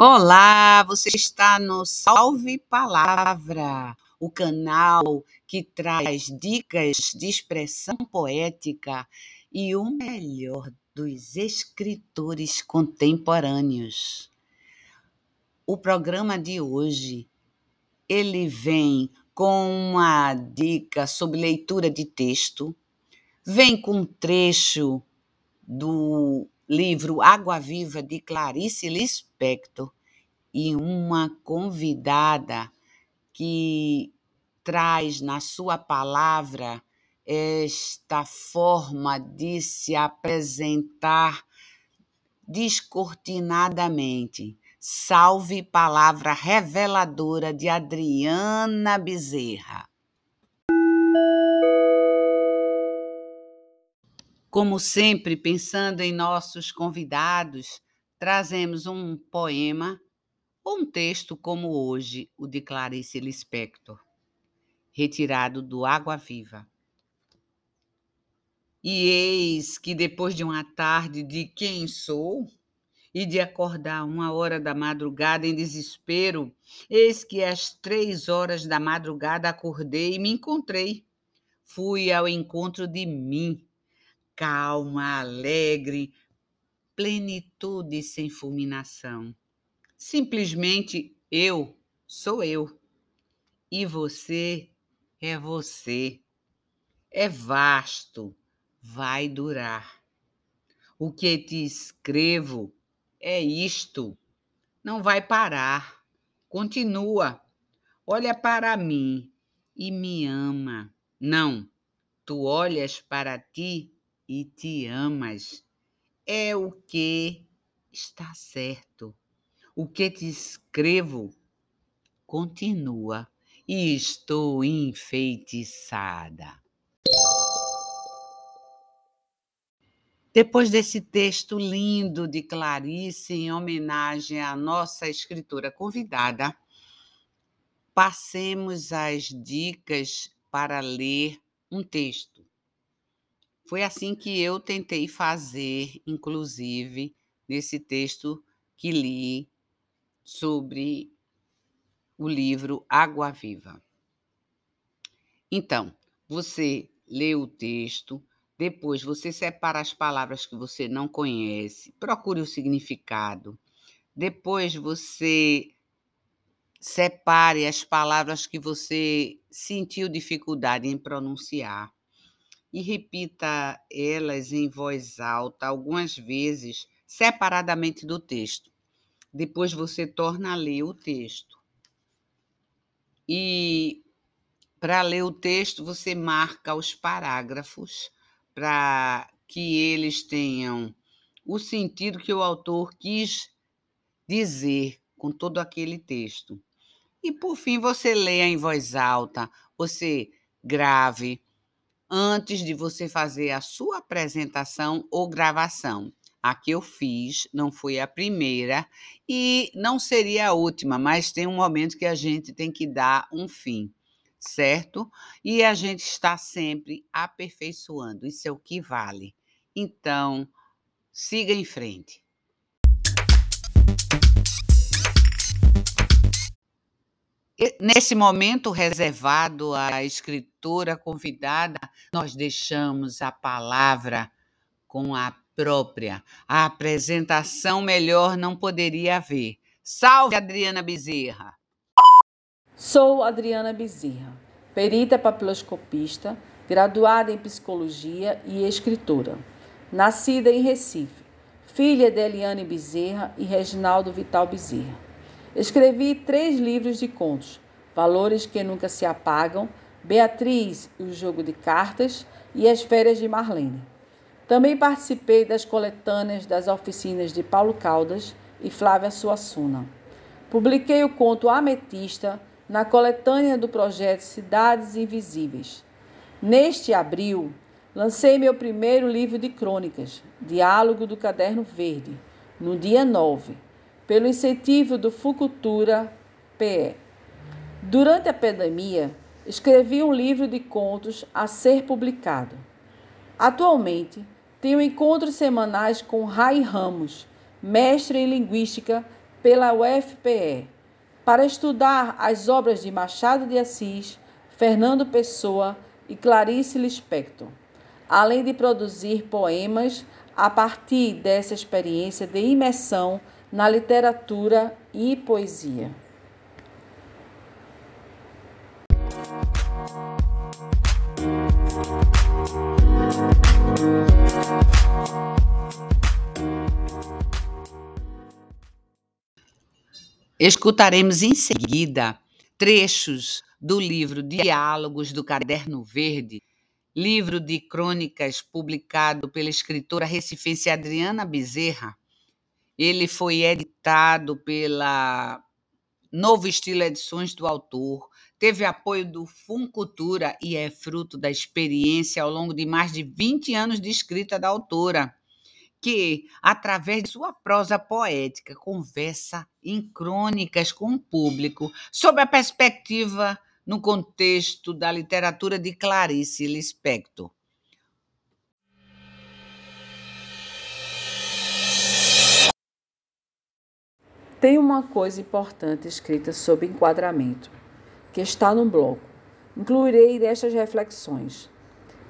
Olá, você está no Salve Palavra, o canal que traz dicas de expressão poética e o melhor dos escritores contemporâneos. O programa de hoje ele vem com uma dica sobre leitura de texto, vem com um trecho do livro Água Viva de Clarice Lispector e uma convidada que traz na sua palavra esta forma de se apresentar descortinadamente. Salve palavra reveladora de Adriana Bezerra. Como sempre, pensando em nossos convidados, trazemos um poema ou um texto como hoje o de Clarice Lispector, retirado do Água Viva. E eis que depois de uma tarde de quem sou e de acordar uma hora da madrugada em desespero, eis que às três horas da madrugada acordei e me encontrei. Fui ao encontro de mim calma, alegre, plenitude sem fulminação. Simplesmente eu sou eu. E você é você. É vasto, vai durar. O que te escrevo é isto. Não vai parar. Continua. Olha para mim e me ama. Não, tu olhas para ti e te amas. É o que está certo. O que te escrevo continua e estou enfeitiçada. Depois desse texto lindo de Clarice, em homenagem à nossa escritora convidada, passemos às dicas para ler um texto. Foi assim que eu tentei fazer, inclusive, nesse texto que li sobre o livro Água Viva. Então, você lê o texto, depois você separa as palavras que você não conhece, procure o significado. Depois você separe as palavras que você sentiu dificuldade em pronunciar e repita elas em voz alta algumas vezes, separadamente do texto. Depois você torna a ler o texto. E para ler o texto, você marca os parágrafos para que eles tenham o sentido que o autor quis dizer com todo aquele texto. E por fim, você leia em voz alta, você grave, antes de você fazer a sua apresentação ou gravação. A que eu fiz não foi a primeira e não seria a última, mas tem um momento que a gente tem que dar um fim, certo? E a gente está sempre aperfeiçoando, isso é o que vale. Então, siga em frente. Nesse momento reservado à escritora convidada, nós deixamos a palavra com a própria. A apresentação melhor não poderia haver. Salve, Adriana Bezerra! Sou Adriana Bezerra, perita papiloscopista, graduada em psicologia e escritora. Nascida em Recife, filha de Eliane Bezerra e Reginaldo Vital Bezerra. Escrevi três livros de contos: Valores que Nunca Se Apagam, Beatriz e o Jogo de Cartas e As Férias de Marlene. Também participei das coletâneas das oficinas de Paulo Caldas e Flávia Suassuna. Publiquei o conto Ametista na coletânea do projeto Cidades Invisíveis. Neste abril, lancei meu primeiro livro de crônicas, Diálogo do Caderno Verde, no dia 9 pelo incentivo do Fucultura PE. Durante a pandemia, escrevi um livro de contos a ser publicado. Atualmente, tenho encontros semanais com Rai Ramos, mestre em linguística pela UFPE para estudar as obras de Machado de Assis, Fernando Pessoa e Clarice Lispector, além de produzir poemas a partir dessa experiência de imersão na literatura e poesia. Escutaremos em seguida trechos do livro Diálogos do Caderno Verde, livro de crônicas publicado pela escritora recifense Adriana Bezerra. Ele foi editado pela Novo Estilo Edições do autor, teve apoio do Funcultura e é fruto da experiência ao longo de mais de 20 anos de escrita da autora que, através de sua prosa poética, conversa em crônicas com o público sob a perspectiva no contexto da literatura de Clarice Lispector. Tem uma coisa importante escrita sobre enquadramento, que está no bloco. Incluirei destas reflexões.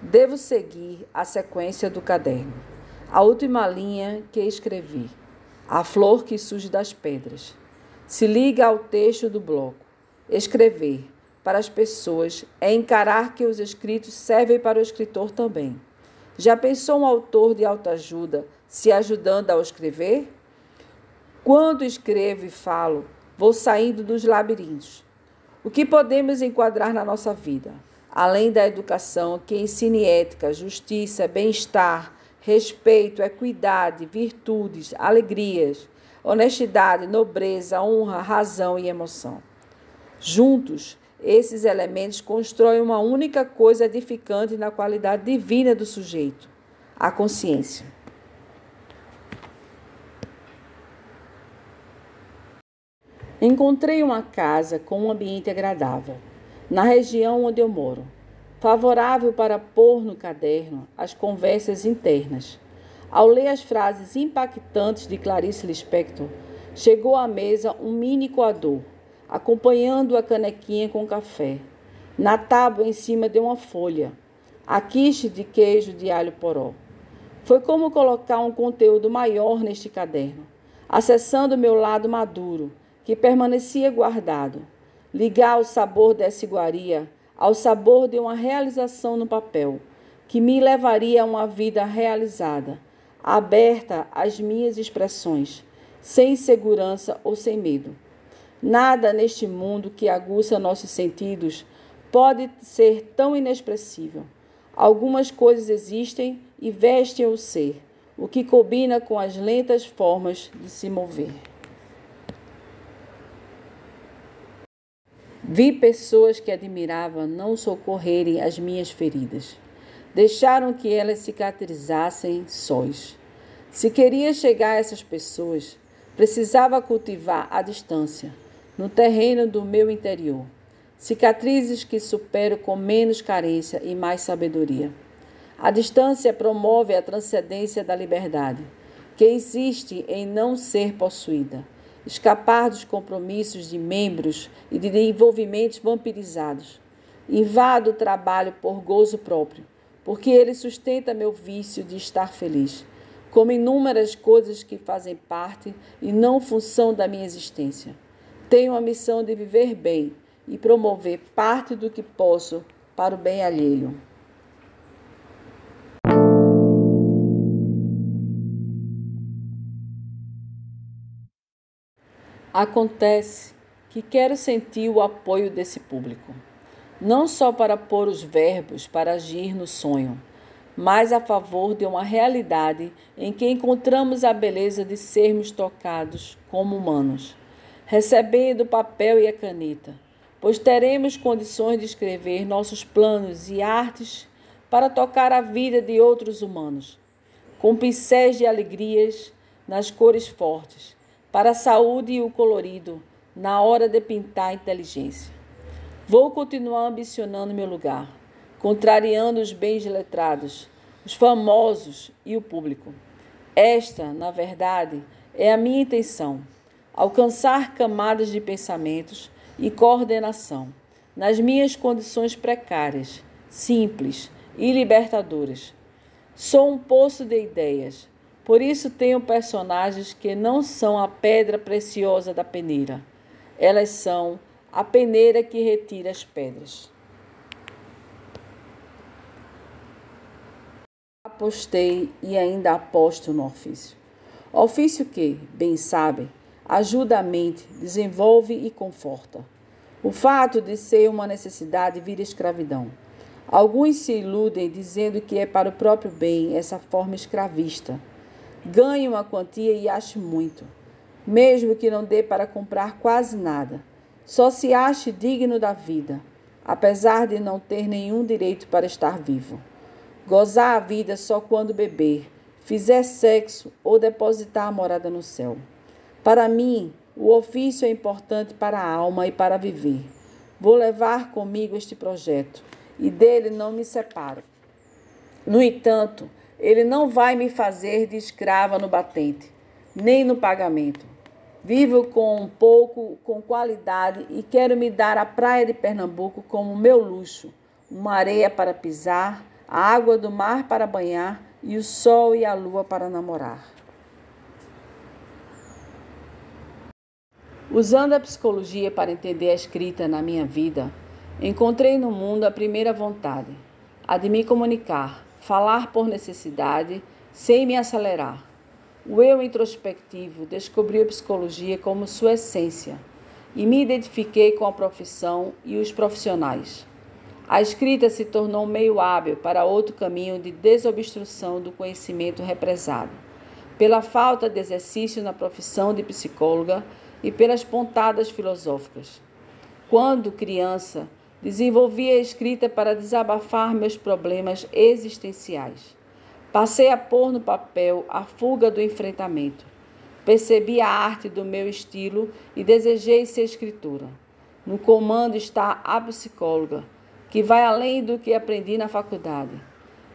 Devo seguir a sequência do caderno. A última linha que escrevi, a flor que surge das pedras, se liga ao texto do bloco. Escrever para as pessoas é encarar que os escritos servem para o escritor também. Já pensou um autor de autoajuda se ajudando ao escrever? Quando escrevo e falo, vou saindo dos labirintos. O que podemos enquadrar na nossa vida? Além da educação que ensine ética, justiça, bem-estar, respeito, equidade, virtudes, alegrias, honestidade, nobreza, honra, razão e emoção. Juntos, esses elementos constroem uma única coisa edificante na qualidade divina do sujeito, a consciência. Encontrei uma casa com um ambiente agradável, na região onde eu moro favorável para pôr no caderno as conversas internas. Ao ler as frases impactantes de Clarice Lispector, chegou à mesa um mini coador, acompanhando a canequinha com café. Na tábua em cima de uma folha, a quiche de queijo de alho poró. Foi como colocar um conteúdo maior neste caderno, acessando meu lado maduro, que permanecia guardado. Ligar o sabor dessa iguaria ao sabor de uma realização no papel, que me levaria a uma vida realizada, aberta às minhas expressões, sem insegurança ou sem medo. Nada neste mundo que aguça nossos sentidos pode ser tão inexpressível. Algumas coisas existem e vestem o ser, o que combina com as lentas formas de se mover. Vi pessoas que admirava não socorrerem as minhas feridas. Deixaram que elas cicatrizassem sós. Se queria chegar a essas pessoas, precisava cultivar a distância, no terreno do meu interior. Cicatrizes que supero com menos carência e mais sabedoria. A distância promove a transcendência da liberdade, que existe em não ser possuída escapar dos compromissos de membros e de envolvimentos vampirizados. Invado o trabalho por gozo próprio, porque ele sustenta meu vício de estar feliz, como inúmeras coisas que fazem parte e não função da minha existência. Tenho a missão de viver bem e promover parte do que posso para o bem alheio. Acontece que quero sentir o apoio desse público, não só para pôr os verbos para agir no sonho, mas a favor de uma realidade em que encontramos a beleza de sermos tocados como humanos, recebendo o papel e a caneta, pois teremos condições de escrever nossos planos e artes para tocar a vida de outros humanos, com pincéis de alegrias nas cores fortes para a saúde e o colorido, na hora de pintar a inteligência. Vou continuar ambicionando meu lugar, contrariando os bens letrados, os famosos e o público. Esta, na verdade, é a minha intenção. alcançar camadas de pensamentos e coordenação nas minhas condições precárias, simples e libertadoras. Sou um poço de ideias, por isso tenho personagens que não são a pedra preciosa da peneira. Elas são a peneira que retira as pedras. Apostei e ainda aposto no ofício. Ofício que, bem sabem, ajuda a mente, desenvolve e conforta. O fato de ser uma necessidade vira escravidão. Alguns se iludem dizendo que é para o próprio bem essa forma escravista. Ganhe uma quantia e ache muito, mesmo que não dê para comprar quase nada. Só se ache digno da vida, apesar de não ter nenhum direito para estar vivo. Gozar a vida só quando beber, fizer sexo ou depositar a morada no céu. Para mim, o ofício é importante para a alma e para viver. Vou levar comigo este projeto e dele não me separo. No entanto, ele não vai me fazer de escrava no batente, nem no pagamento. Vivo com um pouco, com qualidade e quero me dar a praia de Pernambuco como meu luxo, uma areia para pisar, a água do mar para banhar e o sol e a lua para namorar. Usando a psicologia para entender a escrita na minha vida, encontrei no mundo a primeira vontade, a de me comunicar, falar por necessidade, sem me acelerar. O eu introspectivo descobriu a psicologia como sua essência e me identifiquei com a profissão e os profissionais. A escrita se tornou meio hábil para outro caminho de desobstrução do conhecimento represado. Pela falta de exercício na profissão de psicóloga, e pelas pontadas filosóficas. Quando criança, desenvolvi a escrita para desabafar meus problemas existenciais. Passei a pôr no papel a fuga do enfrentamento. Percebi a arte do meu estilo e desejei ser escritora. No comando está a psicóloga, que vai além do que aprendi na faculdade.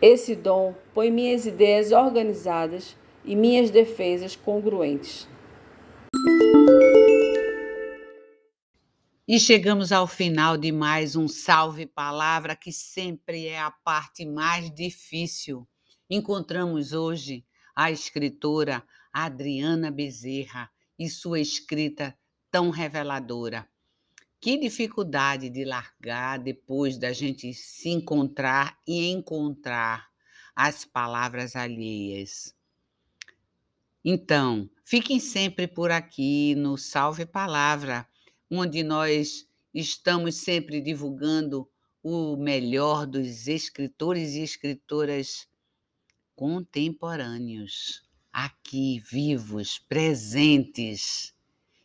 Esse dom põe minhas ideias organizadas e minhas defesas congruentes. E chegamos ao final de mais um Salve Palavra, que sempre é a parte mais difícil. Encontramos hoje a escritora Adriana Bezerra e sua escrita tão reveladora. Que dificuldade de largar depois da gente se encontrar e encontrar as palavras alheias. Então, fiquem sempre por aqui no Salve Palavra onde nós estamos sempre divulgando o melhor dos escritores e escritoras contemporâneos, aqui vivos, presentes.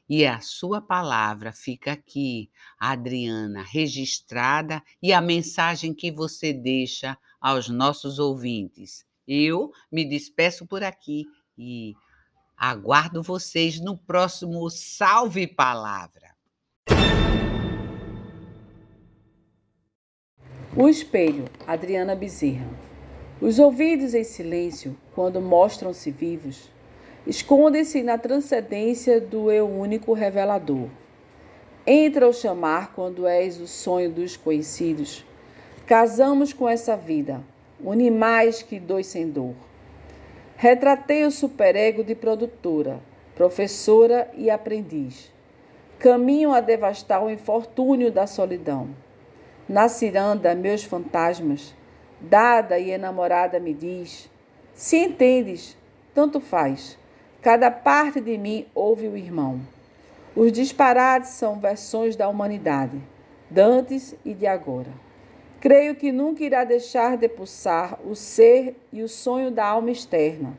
E a sua palavra fica aqui, Adriana, registrada e a mensagem que você deixa aos nossos ouvintes. Eu me despeço por aqui e aguardo vocês no próximo Salve Palavra. O espelho, Adriana Bezerra. Os ouvidos em silêncio, quando mostram-se vivos, escondem-se na transcendência do eu único revelador. Entra ao chamar quando és o sonho dos conhecidos. Casamos com essa vida, une mais que dois sem dor. Retratei o superego de produtora, professora e aprendiz. Caminho a devastar o infortúnio da solidão na ciranda, meus fantasmas, dada e enamorada me diz: Se entendes, tanto faz. Cada parte de mim ouve o irmão. Os disparates são versões da humanidade, dantes e de agora. Creio que nunca irá deixar de pulsar o ser e o sonho da alma externa.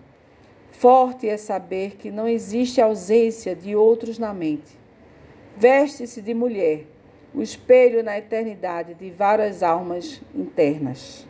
Forte é saber que não existe ausência de outros na mente. Veste-se de mulher o espelho na eternidade de várias almas internas.